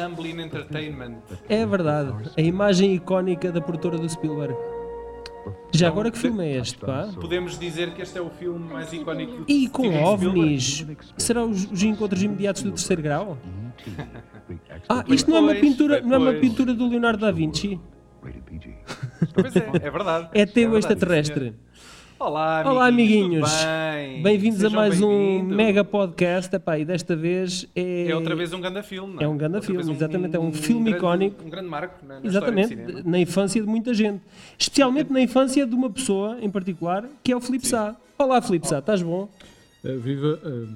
Amblin Entertainment. É verdade. A imagem icónica da produtora do Spielberg. Já agora que filme é este, pá? Podemos dizer que este é o filme mais icónico do E com Steven Spielberg. ovnis? Será os, os encontros imediatos do terceiro grau? Ah, isto não é uma pintura, não é uma pintura do Leonardo da Vinci? Pois é, é verdade. É teu verdade, extraterrestre. Olá, Olá, amiguinhos. bem? Bem-vindos a mais um bem-vindos. mega podcast. Epá, e desta vez é. É outra vez um grande filme, não é? É um grande Outra filme, exatamente, é um filme grande- icónico. Um grande marco na, na Exatamente, história do cinema. na infância de muita gente. Especialmente na infância de uma pessoa em particular, que é o Filipe Sá. Olá, Filipe Sá, estás bom? Uh, viva, uh,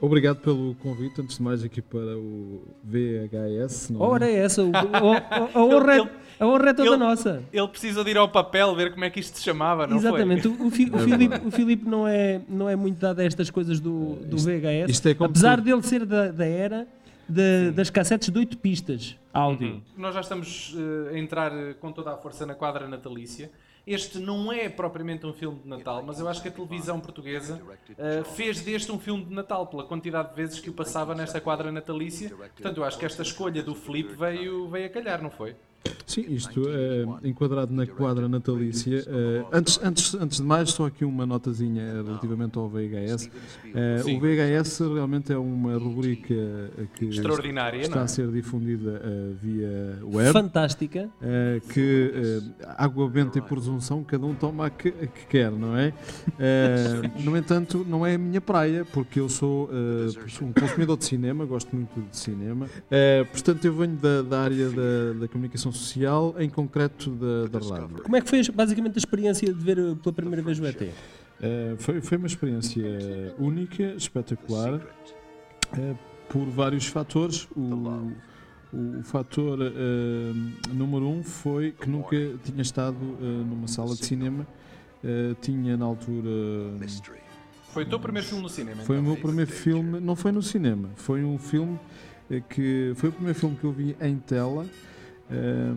obrigado pelo convite, antes de mais aqui para o VHS. Não é? Ora, é essa, o- o- a, honra, é- Ele- a honra é toda ele- nossa. Ele precisa de ir ao papel ver como é que isto se chamava, não Exatamente, foi? o, o, Fi- o Filipe, o Filipe não, é, não é muito dado a estas coisas do, do VHS, isto é apesar tu- dele ser da, da era de- das cassetes de 8 pistas áudio. Nós já estamos eh, a entrar eh, com toda a força na quadra natalícia. Este não é propriamente um filme de Natal, mas eu acho que a televisão portuguesa eh, fez deste um filme de Natal, pela quantidade de vezes que o passava nesta quadra natalícia. Portanto, eu acho que esta escolha do Filipe veio, veio a calhar, não foi? Sim, isto é enquadrado na quadra natalícia. Uh, antes, antes, antes de mais, só aqui uma notazinha relativamente ao VHS. Uh, Sim. o VHS realmente é uma rubrica que Extraordinária, está não é? a ser difundida uh, via web. Fantástica. Uh, que uh, água benta e presunção cada um toma a que, a que quer, não é? Uh, no entanto, não é a minha praia, porque eu sou uh, um consumidor de cinema, gosto muito de cinema. Uh, portanto, eu venho da, da área da, da comunicação social, em concreto da, da rádio. Como é que foi basicamente a experiência de ver uh, pela primeira vez o ET? Uh, foi, foi uma experiência única, espetacular, uh, por vários fatores. O, o fator uh, número um foi que nunca tinha estado uh, numa sala de cinema. Uh, tinha na altura. Foi o teu primeiro filme no cinema. Foi o então, meu é isso? primeiro filme, não foi no cinema, foi um filme eh, que foi o primeiro filme que eu vi em tela. Eh,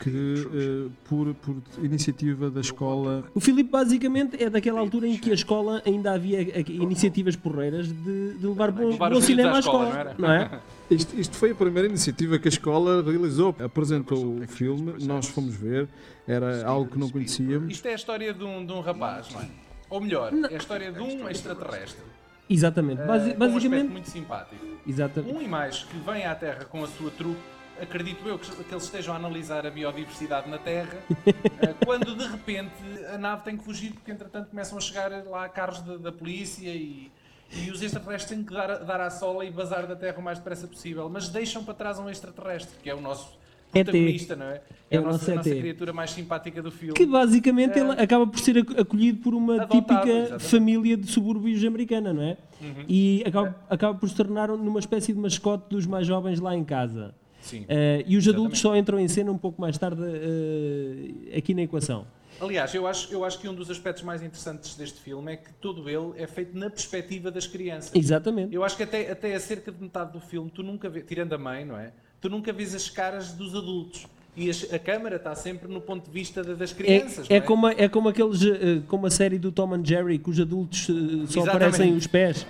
que eh, por, por iniciativa da escola O Filipe basicamente é daquela altura em que a escola ainda havia eh, iniciativas porreiras de, de levar bom, Levar bom cinema à escola, escola, não é? Isto, isto foi a primeira iniciativa que a escola realizou. Apresentou o filme, nós fomos ver, era algo que não conhecíamos. Isto é a história de um, de um rapaz, não é? Ou melhor, é a história de um extraterrestre. Exatamente. eh, Basi- com um basicamente, muito simpático. exatamente. Um e mais que vem à Terra com a sua trupe, acredito eu que, que eles estejam a analisar a biodiversidade na Terra, eh, quando de repente a nave tem que fugir, porque entretanto começam a chegar lá carros da, da polícia e, e os extraterrestres têm que dar, a- dar à sola e bazar da Terra o mais depressa possível, mas deixam para trás um extraterrestre, que é o nosso ET. protagonista, não é? É a o nossa, a nossa ET. criatura mais simpática do filme. Que basicamente É. ele acaba por ser ac- acolhido por uma Adotado, típica exatamente. família de subúrbios americana, não é? Uhum. E acaba, acaba por se tornar numa espécie de mascote dos mais jovens lá em casa. Sim. Eh, e os adultos Exatamente. só entram em cena um pouco mais tarde eh, aqui na equação. Aliás, eu acho, eu acho que um dos aspectos mais interessantes deste filme é que todo ele é feito na perspectiva das crianças. Exatamente. Eu acho que até, até a cerca de metade do filme, tu nunca vês, tirando a mãe, não é? Tu nunca vês as caras dos adultos. E as- a câmara está sempre no ponto de vista da- das crianças. É, é, não como, é como aqueles, eh, como a série do Tom and Jerry, que os adultos só Exatamente. aparecem os pés.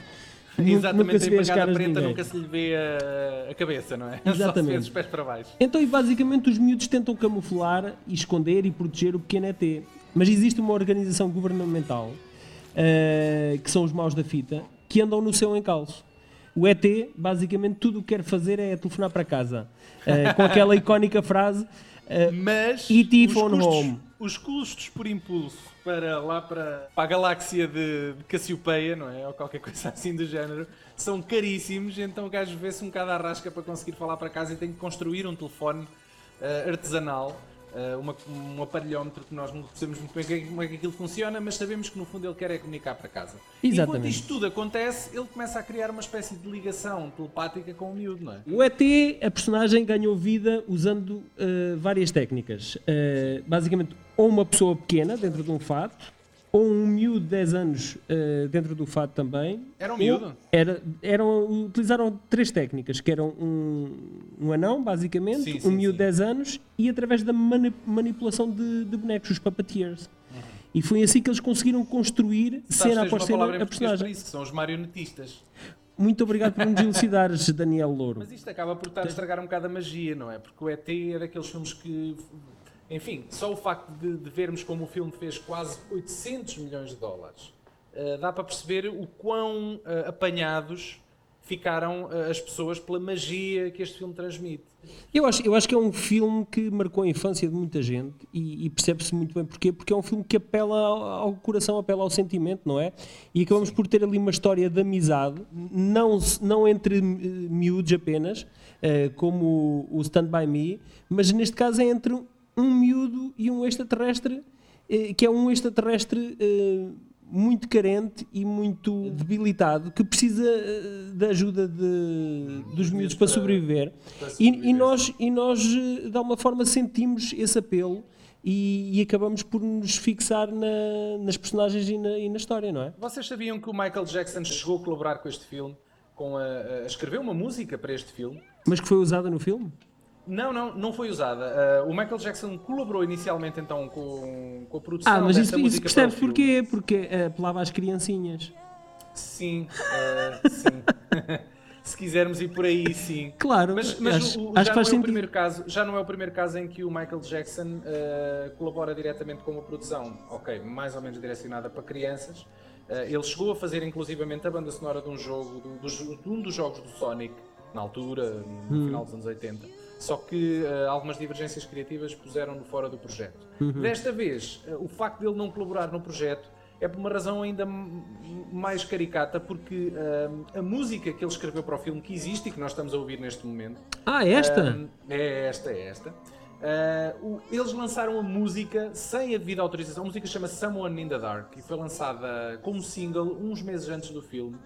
Exatamente, nunca se vê as caras preta ninguém. nunca se lhe vê a, a cabeça, não é? Só se vê Exatamente. os pés para baixo. Então, e basicamente, os miúdos tentam camuflar e esconder e proteger o pequeno ET. Mas existe uma organização governamental, eh, que são os maus da fita, que andam no seu encalço. O ET, basicamente, tudo o que quer fazer é telefonar para casa. eh, com aquela icónica frase. eh, Mas E.T. phone custos, home. Os custos por impulso para lá para, para a galáxia de, de Cassiopeia, não é? Ou qualquer coisa assim do género, são caríssimos, então o gajo vê-se um bocado à rasca para conseguir falar para casa e tem que construir um telefone eh, artesanal. Eh, uma- um aparelhómetro que nós não sabemos muito bem como é que aquilo funciona, mas sabemos que no fundo ele quer é comunicar para casa. Enquanto Exatamente. isto tudo acontece, ele começa a criar uma espécie de ligação telepática com o miúdo, não é? O ET, a personagem, ganhou vida usando eh, várias técnicas. Eh, basicamente, ou uma pessoa pequena dentro de um fato, ou um miúdo de 10 anos eh, dentro do fato também. Era um miúdo? Era, eram, utilizaram três técnicas, que eram um, um anão, basicamente, Sim, um sim, miúdo de sim. 10 anos, e através da mani- manipulação de, de bonecos, os puppeteers. E foi assim que eles conseguiram construir, Sabes, cena após cena, a personagem. isso, são os marionetistas. Muito obrigado por nos elucidares, Daniel Louro. Mas isto acaba por estar a estragar um bocado a magia, não é? Porque o ET é daqueles filmes que. Enfim, só o facto de, de vermos como o filme fez quase 800 milhões de dólares uh, dá para perceber o quão uh, apanhados ficaram uh, as pessoas pela magia que este filme transmite. Eu acho, eu acho que é um filme que marcou a infância de muita gente e, e percebe-se muito bem porquê, porque é um filme que apela ao, ao, coração, apela ao sentimento, não é? E acabamos Sim. por ter ali uma história de amizade, não, não entre miúdos apenas, como o, o Stand By Me, mas neste caso é entre um miúdo e um extraterrestre, uh, que é um extraterrestre uh, muito carente e muito debilitado que precisa eh, da ajuda de, dos miúdos para sobreviver. E, e, nós, e nós, eh, de alguma forma, sentimos esse apelo e, e acabamos por nos fixar na, nas personagens e na, e na, história, não é? Vocês sabiam que o Michael Jackson chegou a colaborar com este filme? Com a, a escrever uma música para este filme? Mas que foi usada no filme? Não, não, não foi usada. Uh, o Michael Jackson colaborou inicialmente então com, com a produção Ah, mas isso, isso percebes porquê? Porque apelava às criancinhas. Sim, uh, sim. Se quisermos ir por aí, sim. Claro, mas, mas acho, o, acho já, não é o primeiro caso, já não é o primeiro caso em que o Michael Jackson uh, colabora diretamente com uma produção, ok, mais ou menos direcionada para crianças. ele chegou a fazer inclusivamente a banda sonora de um jogo, de, de um dos jogos do Sonic, na altura, no hum. final dos anos 80 só que uh, algumas divergências criativas puseram-no fora do projeto. Uhum. Desta vez, uh, o facto de ele não colaborar no projeto é por uma razão ainda mais caricata, porque uh, a música que ele escreveu para o filme, que existe e que nós estamos a ouvir neste momento. Ah, é esta? é esta, é esta. O, eles lançaram a música sem a devida autorização. A música chama Someone in the Dark e foi lançada como single uns meses antes do filme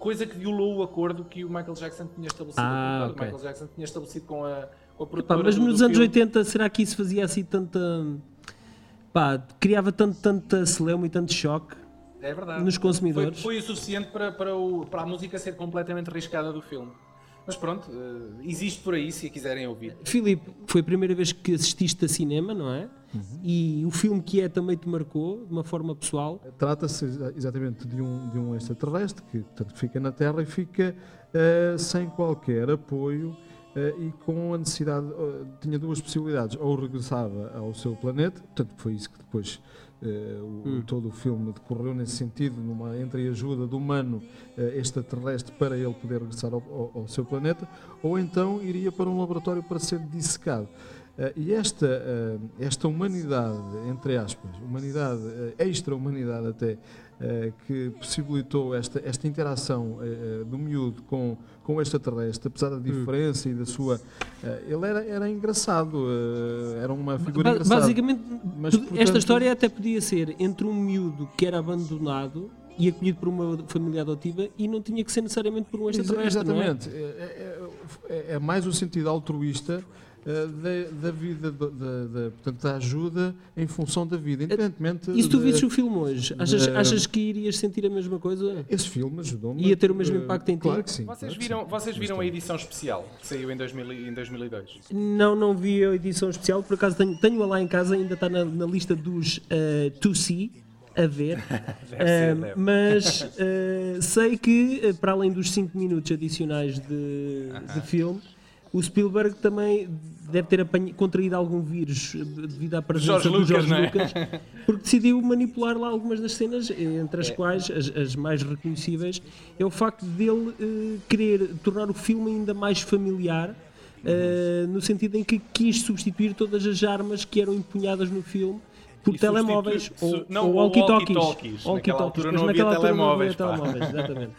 coisa que violou o acordo que o Michael Jackson tinha estabelecido. Ah, okay. O Michael Jackson tinha estabelecido com a, com a produtora. Epá, mas nos anos filme. 80, será que isso fazia assim tanta. Pá, criava tanto, tanta celeuma e tanto choque é verdade. nos consumidores? Foi, foi o suficiente para, para, o, para a música ser completamente riscada do filme. Mas pronto, uh, existe por aí se a quiserem ouvir. Filipe, foi a primeira vez que assististe a cinema, não é? Uhum. E o filme que é também te marcou de uma forma pessoal? Trata-se exatamente de um, de um extraterrestre que portanto, fica na Terra e fica uh, sem qualquer apoio uh, e com a necessidade, uh, tinha duas possibilidades, ou regressava ao seu planeta, portanto foi isso que depois o, hum. todo o filme decorreu nesse sentido, numa entreajuda do humano extraterrestre para ele poder regressar ao, ao, ao seu planeta, ou então iria para um laboratório para ser dissecado. Uh, e esta, uh, esta humanidade, entre aspas, humanidade, uh, extra-humanidade até, que possibilitou esta, esta interação do miúdo com, com o extraterrestre, apesar da hum. diferença e da sua. ele era, era engraçado, era uma figura engraçada. Basicamente, Mas, portanto, esta história até podia ser entre um miúdo que era abandonado e acolhido por uma família adotiva e não tinha que ser necessariamente por um extraterrestre. Exatamente. É? É, é, é, mais o sentido altruísta eh, da, da, vida, da, da, portanto, da ajuda em função da vida, independentemente. E se tu visses o filme hoje, achas, achas que irias sentir a mesma coisa? Esse filme ajudou-me. Ia ter o mesmo impacto em ti? Claro que sim. Vocês claro viram, sim. vocês viram a edição especial que saiu em, 2000, em 2002? Não, não vi a edição especial, por acaso tenho-a tenho lá em casa, ainda está na, na lista dos uh, to see a ver, uh, mas uh, sei que, para além dos 5 minutos adicionais de, uh -huh. de filme, o Spielberg também deve ter contraído algum vírus devido à presença Jorge do Lucas, Jorge é? Lucas, porque decidiu manipular lá algumas das cenas, entre as é. quais as, as, mais reconhecíveis é o facto dele uh, querer tornar o filme ainda mais familiar. Uh, no sentido em que quis substituir todas as armas que eram empunhadas no filme por e telemóveis ou, não, ou walkie-talkies. Walkie naquela altura não havia telemóveis. Não havia telemóveis exatamente.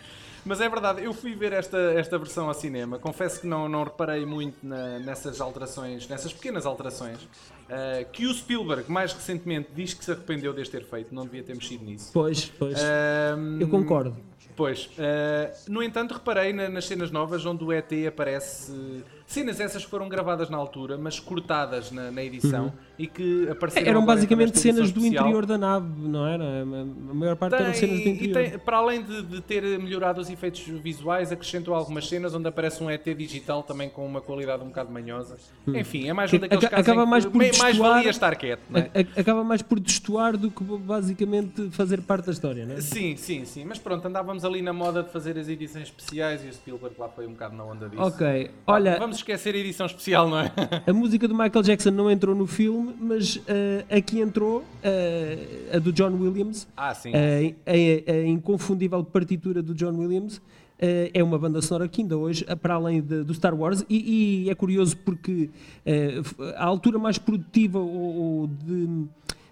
Mas é verdade, eu fui ver esta, esta versão ao cinema. Confesso que não, não reparei muito na, nessas alterações, nessas pequenas alterações. Uh, que o Spielberg, mais recentemente, diz que se arrependeu de ter feito, não devia ter mexido nisso. Pois, pois. Uh, eu concordo. Pois. Uh, no entanto, reparei na, nas cenas novas onde o ET aparece Cenas essas foram gravadas na altura, mas cortadas na, na edição uhum. e que apareceram. Eram basicamente cenas do interior da nave, não era? A maior parte tem, eram cenas do interior. Tem, para além de, de, ter melhorado os efeitos visuais, acrescentou algumas cenas onde aparece um ET digital também com uma qualidade um bocado manhosa. Uhum. Enfim, é mais um daqueles casos. Acaba mais por meio, mais destoar- valia estar quieto, não é? acaba mais por destoar do que basicamente fazer parte da história, não é? Sim, sim, sim. Mas pronto, andávamos ali na moda de fazer as edições especiais e o Spielberg lá foi um bocado na onda disso. Ok, olha, Vamos esquecer a edição especial, não é? a música do Michael Jackson não entrou no filme, mas eh, aqui entrou eh, a do John Williams, Ah, sim. a, a- a inconfundível partitura do John Williams. eh, é uma banda sonora que ainda hoje, eh, para além de- do Star Wars, e, e é curioso porque eh, a altura mais produtiva ou, ou de,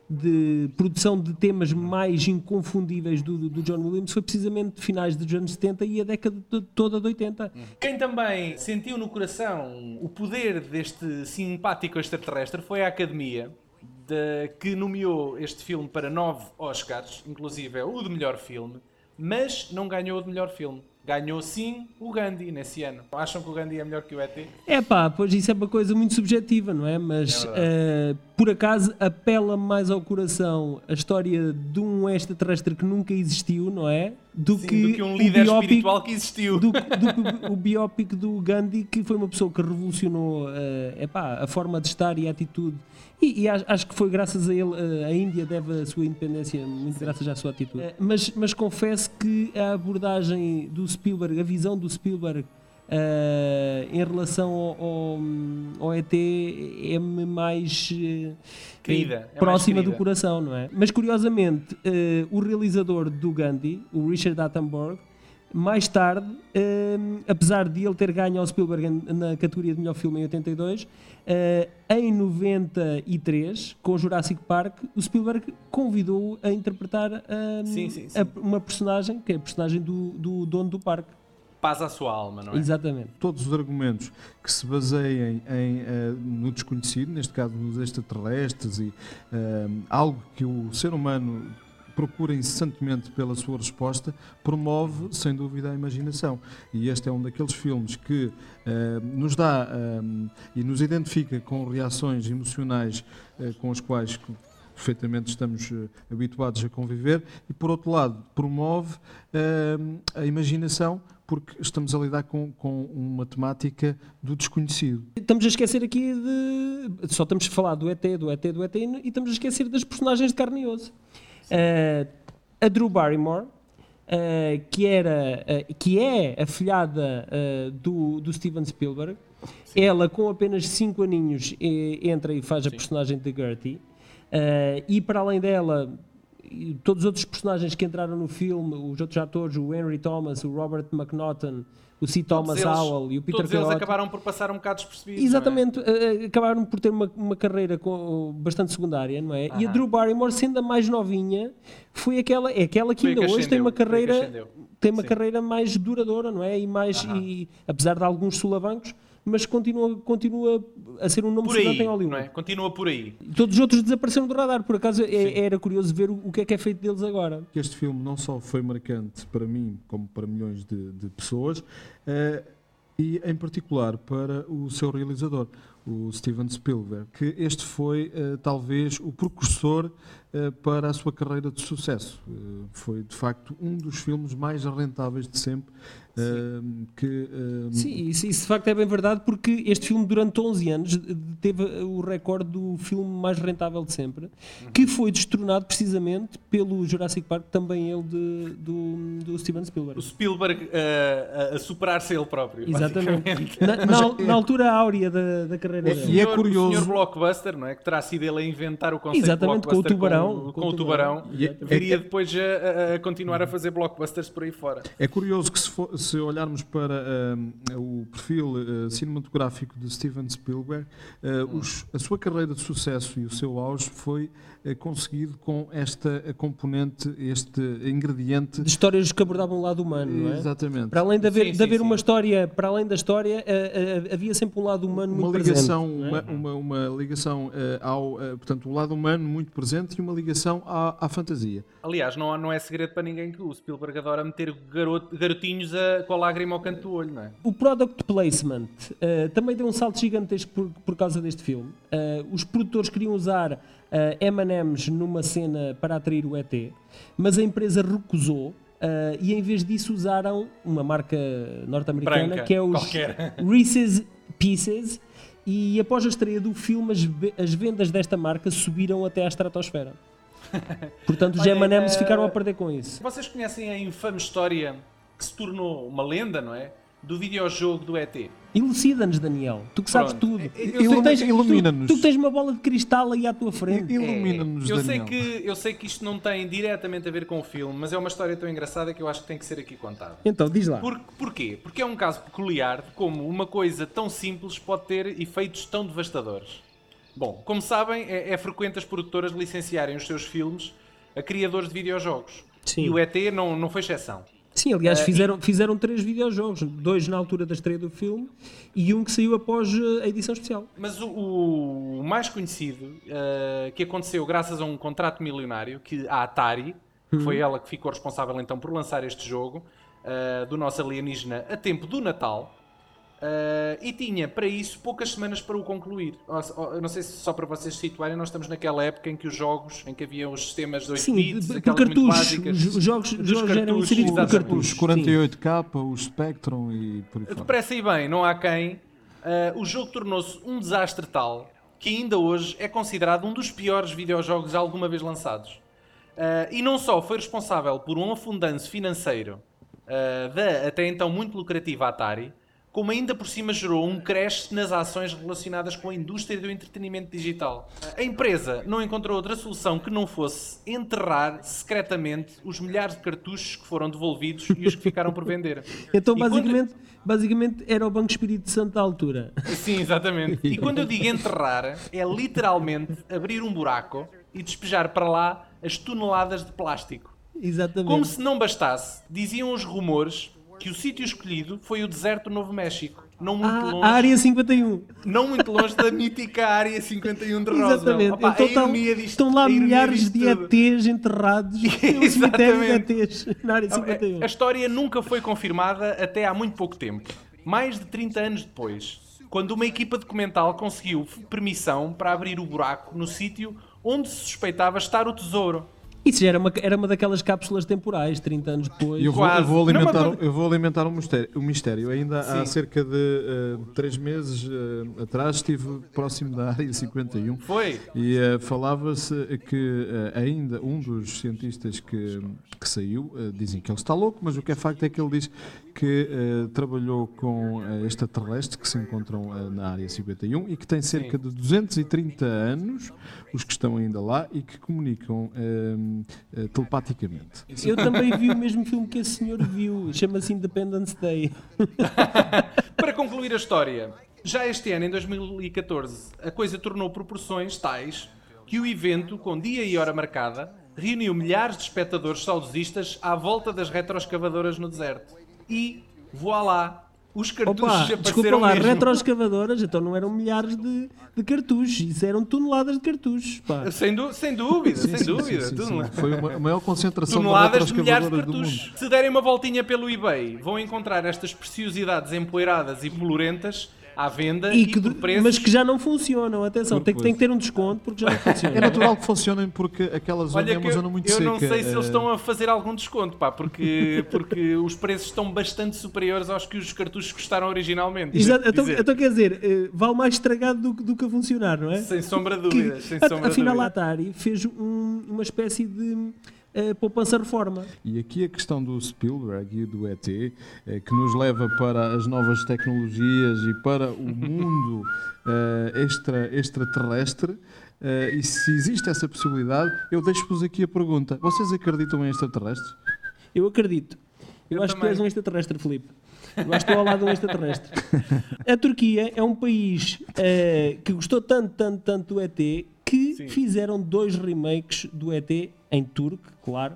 de produção de temas mais inconfundíveis do, do John Williams foi precisamente finais dos anos 70 e a década de- toda de 80. Quem também sentiu no coração o poder deste simpático extraterrestre foi a Academia, de- que nomeou este filme para nove Oscars, inclusive é o de melhor filme, mas não ganhou o de melhor filme. Ganhou sim o Gandhi nesse ano. Acham que o Gandhi é melhor que o ET? É pá, pois isso é uma coisa muito subjetiva, não é? Mas É por acaso apela mais ao coração a história de um extraterrestre que nunca existiu, não é? Do, Sim, que, do que um líder biópico- espiritual que existiu. do, que- do que o biópico do Gandhi, que foi uma pessoa que revolucionou eh, epá, a forma de estar e a atitude. E, e acho, acho que foi graças a ele, eh, a Índia deve a sua independência, muito graças à sua atitude. Eh, mas, mas confesso que a abordagem do Spielberg, a visão do Spielberg eh, em relação ao, ao, ao ET é-me mais eh, Querida, é mais próxima do querida. coração, não é? Mas curiosamente, eh, o realizador do Gandhi, o Richard Attenborough, mais tarde, eh, apesar de ele ter ganho ao Spielberg na categoria de melhor filme em 82, eh, em 93, com Jurassic Park, o Spielberg convidou-o a interpretar Sim, sim, sim. a- uma personagem, que é a personagem do, do dono do parque. Paz à sua alma, não é? Exatamente. todos os argumentos que se baseiem em, eh, no desconhecido, neste caso nos extraterrestres, e eh, algo que o ser humano procura incessantemente pela sua resposta, promove sem dúvida a imaginação. E este é um daqueles filmes que eh, nos dá e nos identifica com reações emocionais com as quais perfeitamente estamos habituados a conviver e por outro lado promove eh, a imaginação porque estamos a lidar com, com uma temática do desconhecido. Estamos a esquecer aqui de. Só estamos a falar do ET, do ET, do ET e estamos a esquecer das personagens de carne e osso. Eh, a Drew Barrymore, eh, que, era, eh, que é a filhada do, do Steven Spielberg, ela com apenas 5 aninhos entra e faz a personagem de Gertie. E para além dela, e todos os outros personagens que entraram no filme, os outros atores, o Henry Thomas, o Robert McNaughton, o C. Thomas eles- Howell e o Peter Todos eles Coyote. acabaram por passar um bocado despercebidos. é? Exatamente, eh, acabaram por ter uma, uma carreira com- bastante secundária, não é? E a. Drew Barrymore, sendo a mais novinha, foi aquela, é aquela que Foi ainda que hoje tem uma carreira, tem uma Sim. carreira mais duradoura, não é? E mais, Aham. e, apesar de alguns solavancos, mas continua, continua a ser um nome Por aí, em Hollywood. não é? Continua por aí. Todos os outros desapareceram do radar, por acaso é- era curioso ver o, o que é que é feito deles agora. Este filme não só foi marcante para mim, como para milhões de, de pessoas, eh, e em particular para o seu realizador, o Steven Spielberg, que este foi eh, talvez o precursor eh, para a sua carreira de sucesso. Eh, foi de facto um dos filmes mais rentáveis de sempre. eh, que, Sim, isso, isso de facto é bem verdade, porque este filme, durante 11 anos, teve o recorde do filme mais rentável de sempre, que foi destronado precisamente pelo Jurassic Park, também ele de- do, do Steven O Spielberg. Spielberg eh, a, superar-se ele próprio. Exatamente. Na, na- na altura áurea da, da carreira E dele. é Senhor- curioso- O senhor Blockbuster, não é? Que terá sido ele a inventar o conceito Exatamente, de com o Blockbuster tubarão. Com, com o tubarão. E é- Viria depois a, a- continuar a fazer blockbusters por aí fora. É curioso que se, for- se olharmos para hum, o perfil uh, cinematográfico de Steven Spielberg, uh, os- a sua carreira de sucesso e o seu auge foi uh, conseguido com esta componente, este ingrediente. De histórias que abordavam o lado humano, não é? Exatamente. Para além de haver, Sim, de sim, haver sim. uma história, para além da história, eh, eh, havia sempre um lado humano Uma muito ligação, presente. É? uma, uma, uma ligação uh, ao, uh, portanto, o lado humano muito presente e uma ligação à, à fantasia. Aliás, não, não é segredo para ninguém que o Spielberg adora meter garoto- garotinhos a- com a lágrima ao canto do olho, não é? O product placement eh, também deu um salto gigantesco por, por causa deste filme. Os produtores queriam usar M&M's numa cena para atrair o ET, mas a empresa recusou eh, e em vez disso usaram uma marca norte-americana que é os qualquer. Reese's Pieces e após a estreia do filme, as, as vendas desta marca subiram até à estratosfera. Portanto, os M&M's eh, ficaram a perder com isso. Vocês conhecem a infame história que se tornou uma lenda, não é? Do videojogo do ET. Elucida-nos, Daniel. Tu que sabes Pronto. tudo. Eu Tu sei- tens- ilumina-nos. Tu, tu tens uma bola de cristal aí à tua frente. Ilumina-nos, É, eu, sei Daniel. que, eu sei que isto não tem diretamente a ver com o filme, mas é uma história tão engraçada que eu acho que tem que ser aqui contada. Então, diz lá. Por, porquê? Porque é um caso peculiar de como uma coisa tão simples pode ter efeitos tão devastadores. Bom, como sabem, é, é frequente as produtoras licenciarem os seus filmes a criadores de videojogos. Sim. E o ET não, não foi exceção. Sim, aliás, fizeram, fizeram três videojogos. Dois na altura da estreia do filme e um que saiu após eh, a edição especial. Mas o, o mais conhecido, eh, que aconteceu graças a um contrato milionário, que a Atari, que foi ela que ficou responsável então por lançar este jogo, eh, do nosso alienígena a tempo do Natal, eh, e tinha para isso poucas semanas para o concluir. Ou se- ou- Eu não sei se só para vocês se situarem, nós estamos naquela época em que os jogos, em que havia os sistemas de 8 Sim, bits, muito cartuchos. básicas. Os jogos, os dos jogos eram cartuchos, inseridos por cartuchos. Os 48K, os Spectrum e por aí fora. Depressa e bem, não há quem. ah, o jogo tornou-se um desastre tal que ainda hoje é considerado um dos piores videojogos alguma vez lançados. Ah, e não só foi responsável por um afundanço financeiro da até então muito lucrativa Atari, como ainda por cima gerou um crash nas ações relacionadas com a indústria do entretenimento digital. A empresa não encontrou outra solução que não fosse enterrar secretamente os milhares de cartuchos que foram devolvidos e os que ficaram por vender. Então, E quando- basicamente, basicamente, era o Banco Espírito Santo da altura. Sim, exatamente. E quando eu digo enterrar, é literalmente abrir um buraco e despejar para lá as toneladas de plástico. Exatamente. Como se não bastasse, diziam os rumores que o sítio escolhido foi o deserto do Novo México. Não muito, Ah, longe, a área 51. não muito longe da mítica área 51 de Roswell. Exatamente. Opa, então estão, disto- estão lá milhares de. ETs enterrados no cemitério de. ETs na área 51. A história nunca foi confirmada até há muito pouco tempo. Mais de 30 anos depois, quando uma equipa documental conseguiu permissão para abrir o buraco no sítio onde se suspeitava estar o tesouro. Isso já era uma, era uma daquelas cápsulas temporais, 30 anos depois. Eu vou, eu vou Não, alimentar, mas- eu vou alimentar um mistério. Um mistério. Ainda há Sim. cerca de eh, três meses eh, atrás estive próximo da área 51 Foi? e eh, falava-se que ainda um dos cientistas que, que saiu, dizem que ele está louco, mas o que é facto é que ele diz que eh, trabalhou com eh, extraterrestres que se encontram eh, na área 51 e que tem cerca de 230 anos, os que estão ainda lá, e que comunicam telepaticamente. Eu também vi o mesmo filme que esse senhor viu. Chama-se Independence Day. Para concluir a história, já este ano, em 2014, a coisa tornou proporções tais que o evento, com dia e hora marcada, reuniu milhares de espectadores saudosistas à volta das retroescavadoras no deserto. E, voilá, os cartuchos Opa, desculpa apareceram lá, mesmo. retroescavadoras, então não eram milhares de, de cartuchos, isso eram toneladas de cartuchos. Pá. Sem, du- sem dúvida, sem Sim, dúvida. sim, sim, sim. Foi uma- a maior concentração Toneladas de de milhares de cartuchos. Se derem uma voltinha pelo eBay, vão encontrar estas preciosidades empoeiradas e polurentas à venda e, E que, preços... mas que já não funcionam, atenção, tem, que- tem que ter um desconto porque já não É funciona. natural que funcionem porque aquela zona Olha é que uma eu, zona muito eu seca. não sei se eles eh, estão a fazer algum desconto, pá, porque, porque os preços estão bastante superiores aos que os cartuchos custaram originalmente. Exato, então, então quer dizer, eh, vale mais estragado do, que- do que a funcionar, não é? Sem sombra de Que- dúvidas, sem a- sombra de afinal, a. Atari fez um- uma espécie de eh, poupança-reforma. E aqui a questão do Spielberg e do ET, eh, que nos leva para as novas tecnologias e para o mundo eh, extra, extraterrestre. eh, e se existe essa possibilidade, eu deixo-vos aqui a pergunta: vocês acreditam em extraterrestres? Eu acredito. Eu, Eu acho que tu também. és um extraterrestre, Filipe. Eu acho que estou ao lado de um extraterrestre. A Turquia é um país que gostou tanto, tanto, tanto do ET que Sim. fizeram dois remakes do ET em turco, claro,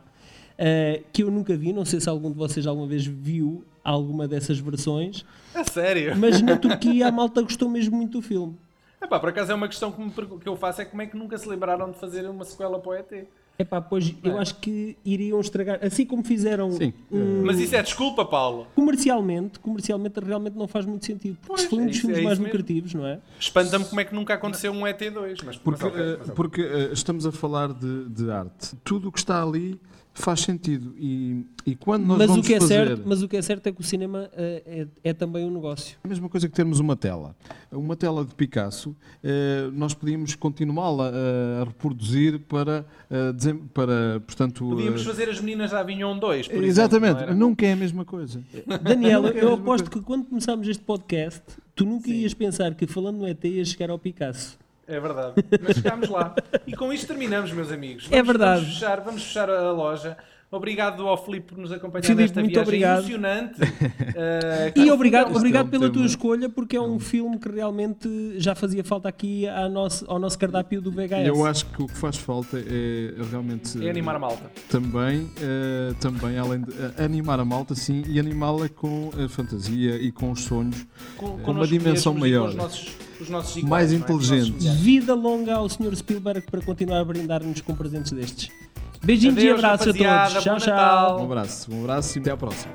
eh, que eu nunca vi. Não sei se algum de vocês alguma vez viu alguma dessas versões, A sério? mas na Turquia a malta gostou mesmo muito do filme. Epá, por acaso é uma questão que, me que eu faço, é como é que nunca se lembraram de fazer uma sequela para o ET? Epá, pois eu acho que iriam estragar, assim como fizeram Sim. um- Mas isso é desculpa, Paulo. comercialmente, comercialmente realmente não faz muito sentido. Porque Pois, se foi um é dos filmes é mais isso mesmo. lucrativos, não é? Espanta-me como é que nunca aconteceu um ET2. Mas, Porque, mas eh, mas porque eh, estamos a falar de, de arte. Tudo o que está ali faz sentido. E, e quando nós Mas vamos o, que é fazer... certo, mas o que é certo é que o cinema eh, é, é também um negócio. A mesma coisa que termos uma tela. Uma tela de Picasso, eh, nós podíamos continuá-la eh, a reproduzir para, eh, para portanto... Podíamos eh, fazer as meninas da Avignon 2, por Exatamente, exemplo, não era? nunca é a mesma coisa. Daniel, Nunca é a eu mesma aposto que quando começámos este podcast, tu nunca ias pensar que falando no ET ias chegar ao Picasso. É verdade. Mas chegámos lá. E com isto terminamos, meus amigos. É verdade. Vamos fechar, vamos fechar a loja. Obrigado ao Filipe por nos acompanhar Filipe, nesta muito viagem obrigado. emocionante. Eh, E obrigado, obrigado é pela tua escolha, porque é um filme que realmente já fazia falta aqui à nosso, ao nosso cardápio do VHS. Eu acho que o que faz falta é realmente É animar a malta. também, eh, também além de eh, animar a malta, sim, e animá-la com a fantasia e com os sonhos Com, uma dimensão maior. Com os nossos, os nossos iguais, Mais é? Com os nossos inteligente. semelhantes. Vida longa ao Sr. Spielberg para continuar a brindar-nos com presentes destes. Beijinhos e Adeus, abraços a rapaziada, todos. Tchau, tchau. Um abraço, um abraço e até à próxima.